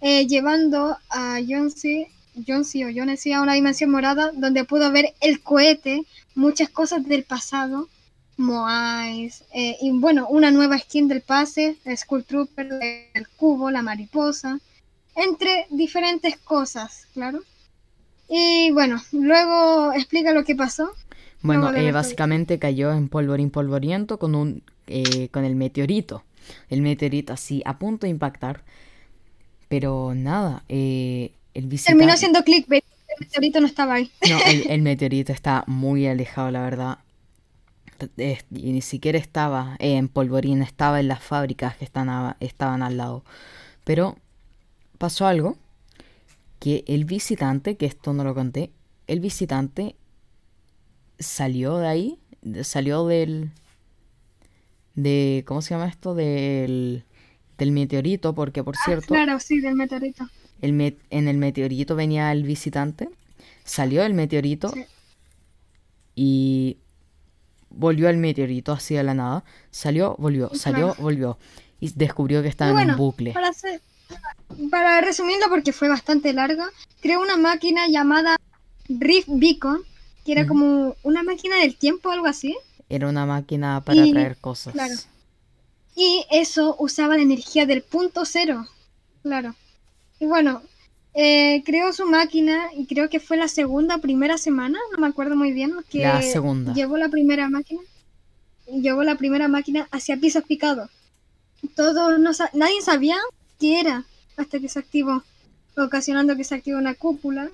eh, llevando a Jonsi, Jonsi o Jonesi a una dimensión morada donde pudo ver el cohete, muchas cosas del pasado, Moais, eh, y bueno, una nueva skin del pase, Skull Trooper, el cubo, la mariposa, entre diferentes cosas, claro. Y bueno, luego explica lo que pasó. Bueno, eh, básicamente cayó en polvorín polvoriento con un eh, con el meteorito. El meteorito así a punto de impactar. Pero nada, eh, el visitante... Terminó siendo clickbait, el meteorito no estaba ahí. No, el, (laughs) el meteorito está muy alejado, la verdad. Eh, y ni siquiera estaba eh, en polvorín, estaba en las fábricas que están a- estaban al lado. Pero pasó algo que el visitante, que esto no lo conté, el visitante salió de ahí, salió del... de ¿cómo se llama esto? del del meteorito, porque por cierto, Claro, sí, del meteorito. el me- en el meteorito venía el visitante, salió del meteorito Sí. y volvió al meteorito así de la nada, salió, volvió, salió, Claro. volvió y descubrió que estaba Y en un bucle. Para, hacer- para resumirlo, porque fue bastante larga, creó una máquina llamada Rift Beacon, que era Ujú. como una máquina del tiempo o algo así. Era una máquina para Y- traer cosas. claro. Y eso usaba la energía del punto cero. Claro. Y bueno, eh, creó su máquina y creo que fue la segunda o primera semana, no me acuerdo muy bien, que La segunda. llevó la primera máquina. Llevó la primera máquina hacia pisos picados. Todo no sa- nadie sabía qué era hasta que se activó, ocasionando que se activó una cúpula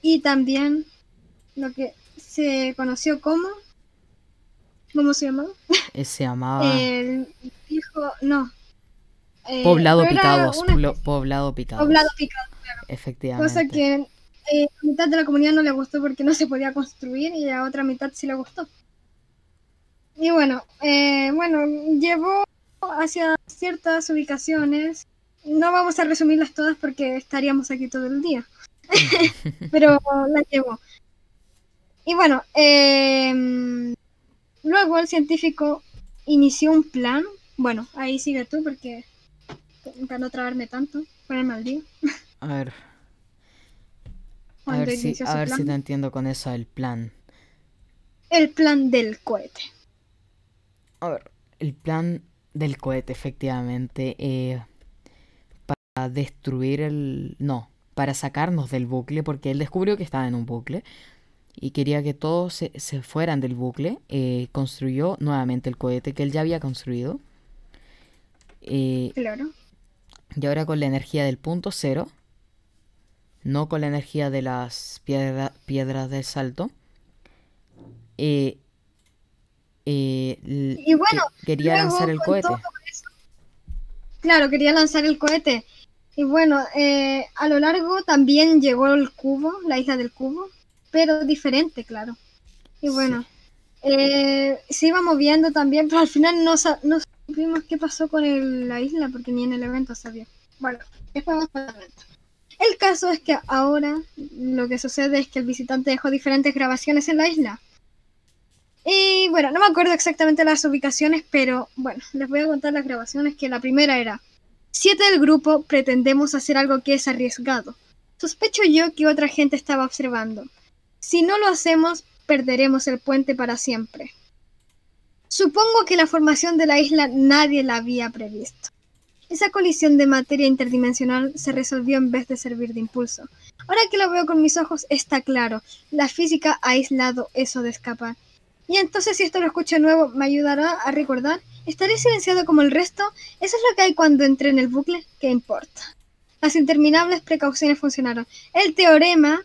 y también lo que se conoció como ¿cómo se llamaba? Eh, Se llamaba El viejo, no. Eh, Poblado Picados. una Poblado Picados. Poblado Picado. Efectivamente. Cosa que eh, a mitad de la comunidad no le gustó porque no se podía construir y a otra mitad sí le gustó. Y bueno, eh, bueno, llevó hacia ciertas ubicaciones. No vamos a resumirlas todas porque estaríamos aquí todo el día. (laughs) (laughs) Pero la llevó. Y bueno, eh, luego el científico inició un plan. Bueno, ahí sigue tú porque para no trabarme tanto, ponerme al día. (laughs) A ver, a ver si, a si te entiendo con eso el plan. El plan del cohete. A ver, el plan del cohete, efectivamente, eh, para destruir el... No, para sacarnos del bucle, porque él descubrió que estaba en un bucle y quería que todos se, se fueran del bucle, eh, construyó nuevamente el cohete que él ya había construido. eh, Claro. y ahora con la energía del punto cero, no con la energía de las piedra- piedras del salto, eh, eh, Y bueno, que- quería lanzar el cohete. Claro, quería lanzar el cohete. Y bueno, eh, a lo largo también llegó el cubo, la isla del cubo, pero diferente, claro. Y bueno, eh, se iba moviendo también, pero al final no, no supimos qué pasó con el- la isla porque ni en el evento sabía. Bueno, después vamos para el evento. El caso es que ahora lo que sucede es que el visitante dejó diferentes grabaciones en la isla. Y bueno, no me acuerdo exactamente las ubicaciones, pero bueno, les voy a contar las grabaciones, que la primera era, siete del grupo pretendemos hacer algo que es arriesgado. Sospecho yo que otra gente estaba observando. Si no lo hacemos, perderemos el puente para siempre. Supongo que la formación de la isla nadie la había previsto. Esa colisión de materia interdimensional se resolvió en vez de servir de impulso. Ahora que lo veo con mis ojos, está claro. La física ha aislado eso de escapar. Y entonces si esto lo escucho nuevo, ¿me ayudará a recordar? ¿Estaré silenciado como el resto? Eso es lo que hay cuando entré en el bucle. ¿Qué importa? Las interminables precauciones funcionaron. El teorema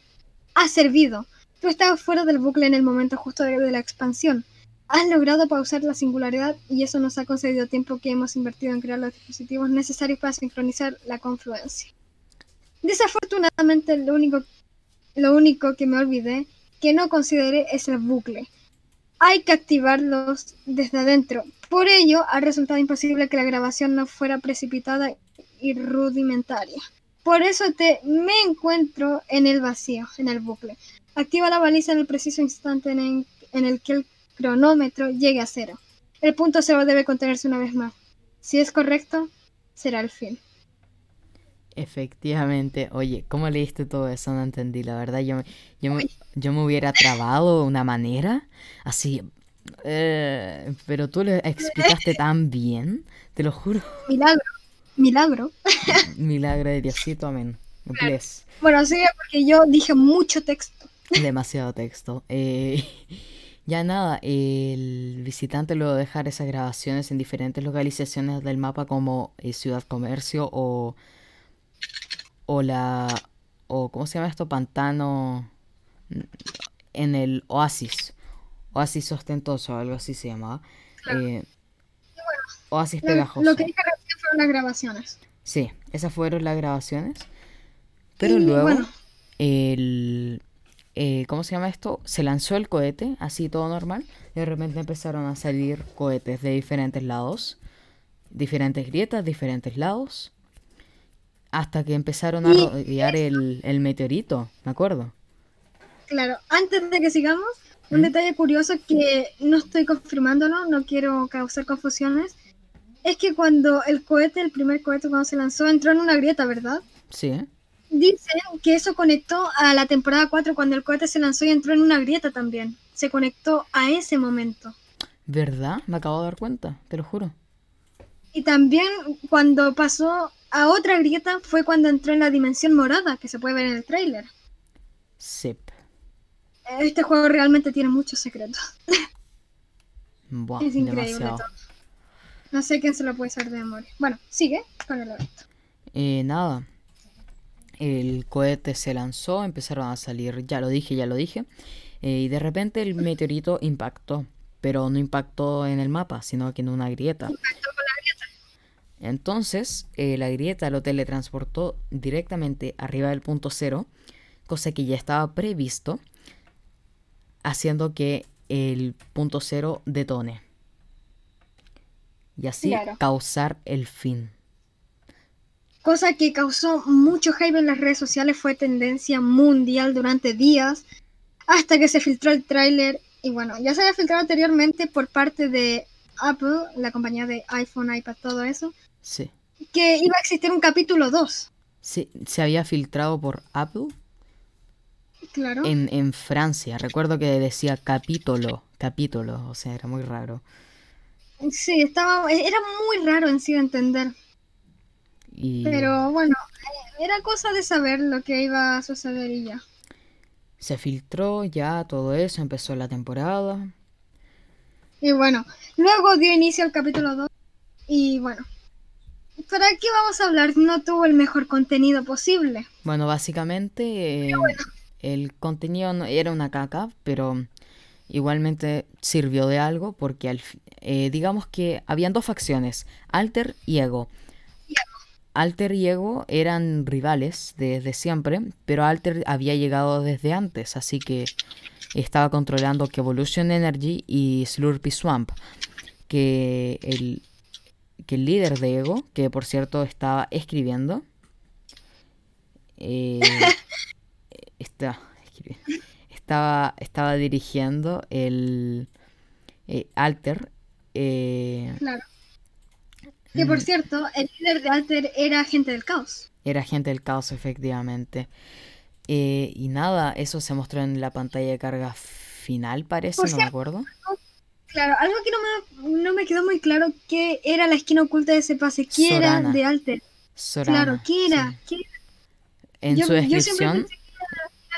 ha servido. Tú estabas fuera del bucle en el momento justo de la expansión. Has logrado pausar la singularidad y eso nos ha concedido tiempo que hemos invertido en crear los dispositivos necesarios para sincronizar la confluencia. Desafortunadamente, lo único, lo único que me olvidé, que no consideré, es el bucle. Hay que activarlos desde adentro. Por ello, ha resultado imposible que la grabación no fuera precipitada y rudimentaria. Por eso te me encuentro en el vacío, en el bucle. Activa la baliza en el preciso instante en el que el cronómetro llegue a cero. El punto cero debe contenerse una vez más. Si es correcto, será el fin. Efectivamente, oye, ¿cómo leíste todo eso? No entendí, la verdad, yo, yo, me, yo me hubiera trabado de una manera así, eh, pero tú le explicaste tan bien, te lo juro. Milagro, milagro. Milagro de Diosito, amén. Bueno, sí, porque yo dije mucho texto. Demasiado texto. Eh, (laughs) ya nada, el visitante luego de dejar esas grabaciones en diferentes localizaciones del mapa como eh, Ciudad Comercio o, o la... o ¿cómo se llama esto? Pantano en el Oasis. Oasis ostentoso, algo así se llamaba. Eh, oasis pegajoso. Lo que dije recién fueron las grabaciones. Sí, esas fueron las grabaciones. Pero luego el eh, ¿cómo se llama esto? Se lanzó el cohete, así todo normal, y de repente empezaron a salir cohetes de diferentes lados, diferentes grietas, diferentes lados, hasta que empezaron a rodear el, el meteorito, ¿me acuerdo? Claro, antes de que sigamos, un ¿Mm? detalle curioso que no estoy confirmándolo, no quiero causar confusiones, es que cuando el cohete, el primer cohete cuando se lanzó, entró en una grieta, ¿verdad? Sí. Dicen que eso conectó a la temporada 4 cuando el cohete se lanzó y entró en una grieta también. Se conectó a ese momento. ¿Verdad? Me acabo de dar cuenta, te lo juro. Y también cuando pasó a otra grieta fue cuando entró en la dimensión morada, que se puede ver en el tráiler. Sí. Este juego realmente tiene muchos secretos. (laughs) Buah, es increíble todo. No sé quién se lo puede saber de memoria. Bueno, sigue con el evento. Eh, nada el cohete se lanzó, empezaron a salir, ya lo dije, ya lo dije, eh, y de repente el meteorito impactó, pero no impactó en el mapa, sino que en una grieta. Impactó con la grieta. Entonces, eh, la grieta lo teletransportó directamente arriba del punto cero, cosa que ya estaba previsto, haciendo que el punto cero detone. Y así causar el fin cosa que causó mucho hype en las redes sociales, fue tendencia mundial durante días, hasta que se filtró el tráiler, y bueno, ya se había filtrado anteriormente por parte de Apple, la compañía de iPhone, iPad, todo eso. Sí. Que iba a existir un capítulo 2. Sí, se había filtrado por Apple. Claro. En, en Francia, recuerdo que decía capítulo, capítulo, o sea, era muy raro. Sí, estaba, era muy raro en sí de entender. Pero bueno, era cosa de saber lo que iba a suceder y ya. Se filtró ya todo eso, empezó la temporada. Y bueno, luego dio inicio al capítulo 2 y bueno, ¿para qué vamos a hablar? No tuvo el mejor contenido posible. Bueno, básicamente eh, el contenido no, era una caca, pero igualmente sirvió de algo porque al, eh, digamos que habían dos facciones, Alter y Ego. Alter y Ego eran rivales desde siempre, pero Alter había llegado desde antes, así que estaba controlando que Evolution Energy y Slurpy Swamp, que el, que el líder de Ego, que por cierto estaba escribiendo, eh, (laughs) estaba, estaba dirigiendo el, eh, Alter. eh, Claro. Que por cierto, el líder de Alter era agente del caos. era agente del caos, efectivamente. Eh, y nada, eso se mostró en la pantalla de carga final, parece, Por no me acuerdo. claro, algo que no me, no me quedó muy claro qué era la esquina oculta de ese pase, qué era Sorana, de Alter. Claro, Sorana, ¿qué era? sí. ¿Qué era? En Yo, su yo descripción, que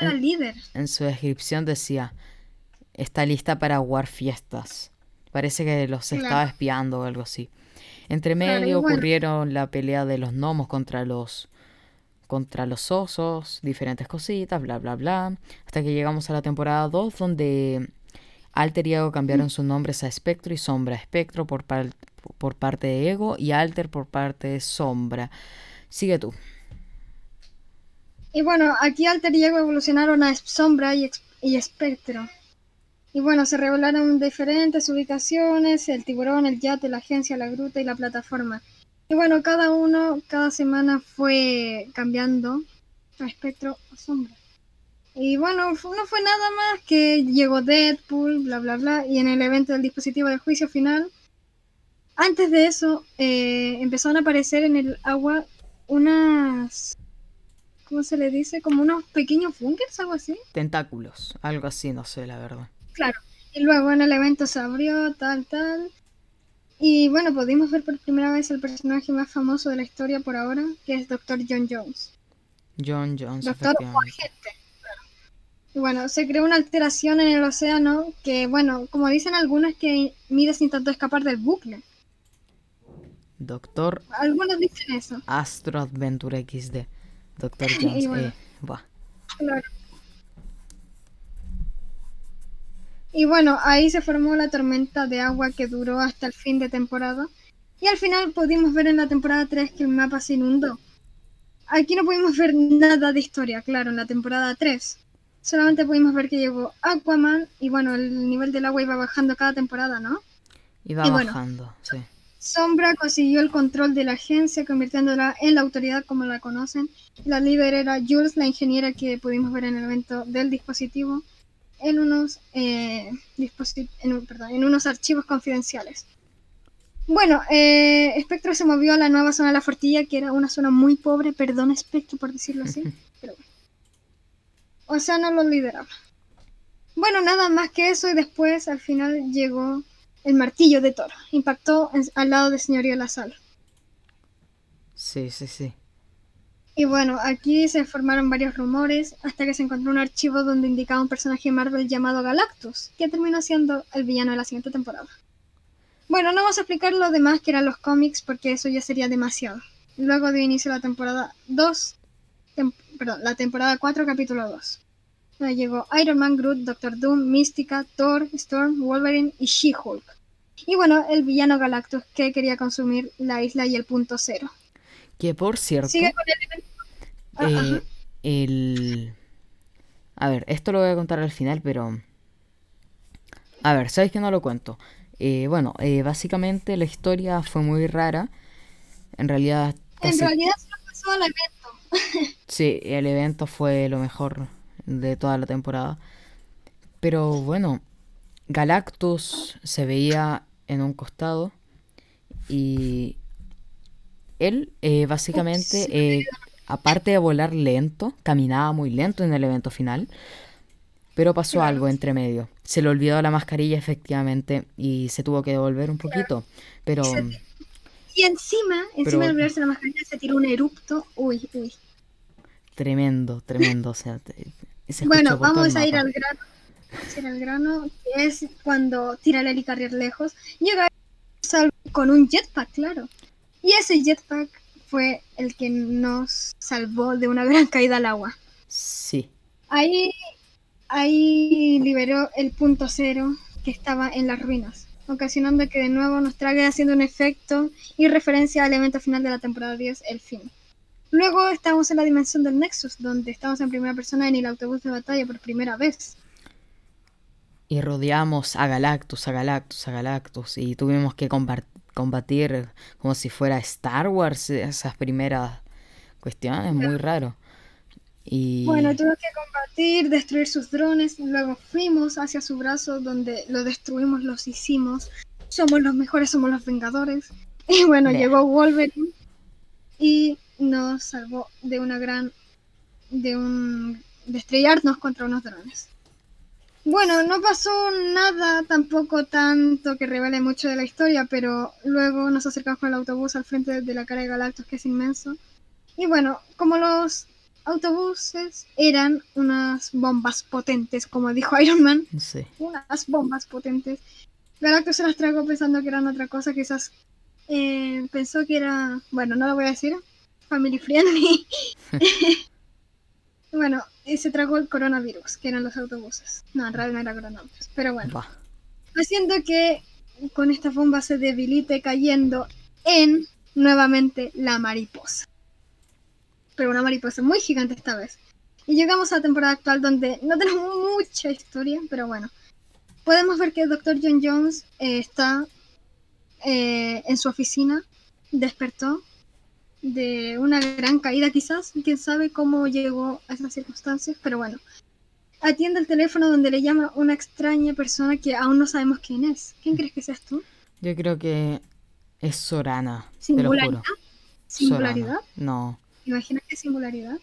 era en, líder. en su descripción decía, está lista para jugar fiestas. Parece que los estaba Claro, espiando o algo así. Entre medio bueno, ocurrieron la pelea de los gnomos contra los contra los osos, diferentes cositas, bla bla bla, hasta que llegamos a la temporada 2 donde Alter y Ego cambiaron sus nombres a Espectro y Sombra. Espectro por, par- por parte de Ego y Alter por parte de Sombra. Sigue tú. y bueno, aquí Alter y Ego evolucionaron a Sombra y, y Espectro. Y bueno, se revelaron diferentes ubicaciones, el tiburón, el yate, la agencia, la gruta y la plataforma. Y bueno, cada uno, cada semana fue cambiando a espectro o sombra. Y bueno, no fue nada más que llegó Deadpool, bla, bla, bla, y en el evento del dispositivo de juicio final, antes de eso, eh, empezaron a aparecer en el agua unas, ¿cómo se le dice? Como unos pequeños bunkers, algo así. Tentáculos, algo así, no sé, la verdad. Claro. Y luego en el evento se abrió, tal, tal. Y bueno, pudimos ver por primera vez el personaje más famoso de la historia por ahora, que es Dr. John Jones. John Jones, Doctor o agente. Y bueno, se creó una alteración en el océano que, bueno, como dicen algunos, que Midas intentó escapar del bucle. Doctor Algunos dicen eso. Astro Adventure XD. Doctor (laughs) Jones, bueno, eh, claro. Y bueno, ahí se formó la tormenta de agua que duró hasta el fin de temporada. Y al final pudimos ver en la temporada 3 que el mapa se inundó. Aquí no pudimos ver nada de historia, claro, en la temporada 3. Solamente pudimos ver que llegó Aquaman y bueno, el nivel del agua iba bajando cada temporada, ¿no? Iba Y bueno, bajando, sí. Sombra consiguió el control de la agencia, convirtiéndola en la autoridad como la conocen. La líder era Jules, la ingeniera que pudimos ver en el evento del dispositivo, en unos, eh, en, un- perdón, en unos archivos confidenciales. Bueno, eh, Spectro se movió a la nueva zona de la Fortilla, que era una zona muy pobre, perdón Spectro por decirlo así, (laughs) pero bueno. O sea, no lo lideraba. Bueno, nada más que eso y después al final llegó el martillo de Thor. Impactó en- al lado de Señorío La Sala. Sí, sí, sí. Y bueno, aquí se formaron varios rumores hasta que se encontró un archivo donde indicaba un personaje Marvel llamado Galactus, que terminó siendo el villano de la siguiente temporada. Bueno, no vamos a explicar lo demás que eran los cómics porque eso ya sería demasiado. Luego dio inicio la temporada 2, tem- perdón, la temporada 4, capítulo 2. Donde llegó Iron Man, Groot, Doctor Doom, Mística, Thor, Storm, Wolverine y She-Hulk. Y bueno, el villano Galactus que quería consumir la isla y el punto cero. Que por cierto, Sigue con el evento. Ah, eh, el... A ver, esto lo voy a contar al final, pero... A ver, ¿sabes que no lo cuento? Eh, bueno, eh, básicamente la historia fue muy rara. En realidad, En realidad solo pasó al evento. (laughs) Sí, el evento fue lo mejor de toda la temporada. Pero bueno, Galactus se veía en un costado y él eh, básicamente, eh, aparte de volar lento, caminaba muy lento en el evento final, pero pasó algo entre medio. Se le olvidó la mascarilla efectivamente y se tuvo que devolver un poquito, pero, Y, encima, encima pero de olvidarse la mascarilla, se tiró un erupto. Uy, uy. tremendo, tremendo, o sea, te- se Bueno, vamos a ir al grano. Vamos a ir al grano, que es cuando tira el helicarrier lejos. Llega con un jetpack, claro. Y ese jetpack fue el que nos salvó de una (laughs) gran caída al agua. Sí. Ahí, ahí liberó el punto cero que estaba en las ruinas, ocasionando que de nuevo nos trague haciendo un efecto y referencia al evento final de la temporada 10, el fin. Luego estamos en la dimensión del Nexus, donde estamos en primera persona en el autobús de batalla por primera vez. Y rodeamos a Galactus, a Galactus, a Galactus. Y tuvimos que combar- combatir como si fuera Star Wars esas primeras cuestiones. Muy raro. Y Bueno, tuvo que combatir, destruir sus drones, luego fuimos hacia su brazo donde lo destruimos, los hicimos. Somos los mejores, somos los vengadores. (laughs) Y bueno, llegó Wolverine y nos salvó de una gran, de un, de estrellarnos contra unos drones. Bueno, no pasó nada tampoco tanto que revele mucho de la historia, pero luego nos acercamos con el autobús al frente de la cara de Galactus, que es inmenso. Y bueno, como los autobuses eran unas bombas potentes, como dijo Iron Man, sí. unas bombas potentes. Galactus se las tragó pensando que eran otra cosa, quizás eh, pensó que era, bueno, no lo voy a decir, family friendly. (laughs) (laughs) bueno, se tragó el coronavirus, que eran los autobuses. No, en realidad no era coronavirus, pero bueno. Haciendo que con esta bomba se debilite cayendo en nuevamente la mariposa. Pero una mariposa muy gigante esta vez. Y llegamos a la temporada actual donde no tenemos mucha historia, pero bueno. Podemos ver que el Dr. John Jones eh, está eh, en su oficina, despertó de una gran caída quizás, quién sabe cómo llegó a esas circunstancias, pero bueno. Atiende el teléfono donde le llama una extraña persona que aún no sabemos quién es. ¿Quién crees que seas tú? Yo creo que es Sorana, te lo ¿Singularidad? juro. ¿Singularidad? Sorana. No. ¿Imaginas que singularidad?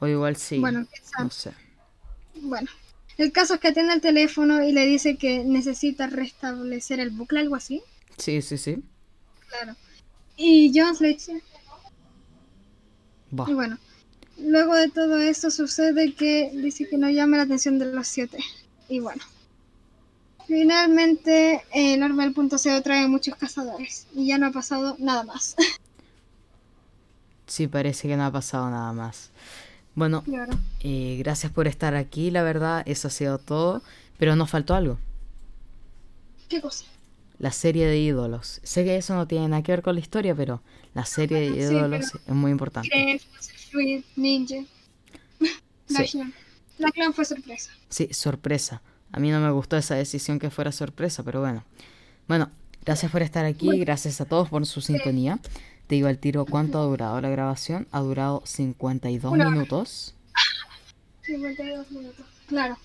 O igual sí. Bueno, quién sabe. no sé. Bueno, el caso es que atiende el teléfono y le dice que necesita restablecer el bucle, algo así. Sí, sí, sí. Claro. Y dice, Va. y bueno, luego de todo eso sucede que dice que no llame la atención de los siete. Y bueno, finalmente el arma del punto cero trae muchos cazadores y ya no ha pasado nada más. (laughs) Sí, parece que no ha pasado nada más. Bueno, Claro. eh, gracias por estar aquí, la verdad, eso ha sido todo. Pero nos faltó algo. ¿Qué cosa? La serie de ídolos. Sé que eso no tiene nada que ver con la historia, pero la serie de Sí, ídolos es muy importante. Fluid, Ninja. (laughs) La Sí. clan. La clan fue sorpresa. Sí, sorpresa. A mí no me gustó esa decisión que fuera sorpresa, pero bueno. Bueno, gracias por estar aquí, gracias a todos por su sintonía. Te digo al tiro cuánto ha durado la grabación. Ha durado 52 Una hora. minutos. (laughs) 52 minutos. Claro.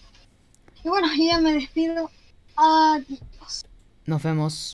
Y bueno, ya me despido. Adiós. Nos vemos.